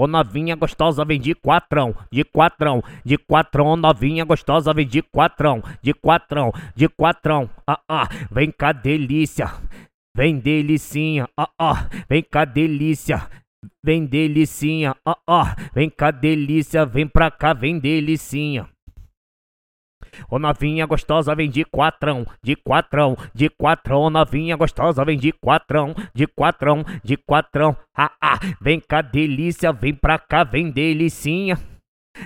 Ô novinha gostosa vem de quatrão, de quatrão, de quatrão, novinha gostosa vem de quatrão, de quatrão, de quatrão. Ah ah, vem cá delícia. Vem delicinha, ah ah, vem cá delícia. Vem delicinha, ah ah, vem cá delícia, vem pra cá, vem delicinha. Ô novinha gostosa vem de quatrão, de quatrão, de quatrão, novinha gostosa vem de quatrão, de quatrão, de quatrão. Ah ah, vem cá delícia, vem pra cá, vem delicinha.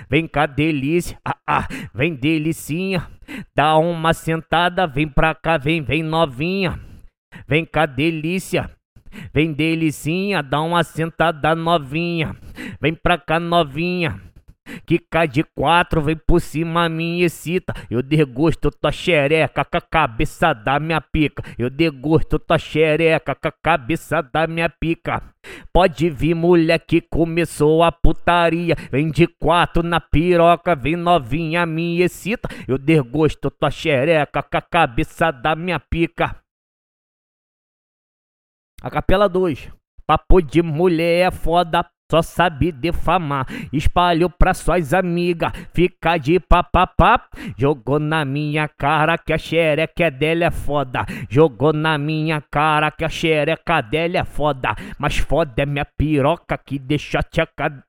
Vem cá delícia, ah ah, vem delicinha. Dá uma sentada, vem pra cá, vem, vem novinha. Vem cá delícia. Vem delicinha, dá uma sentada novinha. Vem pra cá novinha. Que cai de quatro, vem por cima me excita. Eu degusto tua xereca com a cabeça da minha pica. Eu degusto tua xereca com a cabeça da minha pica. Pode vir mulher que começou a putaria. Vem de quatro na piroca, vem novinha me excita. Eu degusto tua xereca com a cabeça da minha pica. A capela 2. Papo de mulher é foda, só sabe defamar. Espalhou pra suas amigas, fica de papapá. Jogou na minha cara que a xereca dela é foda. Jogou na minha cara que a xereca dela é foda. Mas foda é minha piroca que deixa a tcheca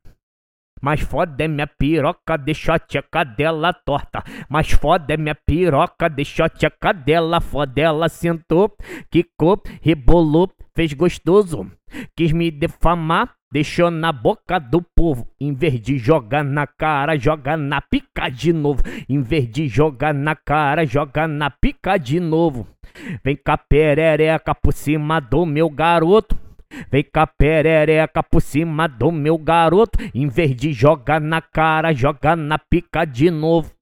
mas foda é minha piroca, deixa a tia cadela torta. Mas foda é minha piroca, deixa a tia cadela foda. Ela sentou, quicou, rebolou, fez gostoso. Quis me defamar, deixou na boca do povo. Em vez de jogar na cara, joga na pica de novo. Em vez de jogar na cara, joga na pica de novo. Vem cá perereca por cima do meu garoto. Vem cá perereca por cima do meu garoto. Em vez de jogar na cara, joga na pica de novo.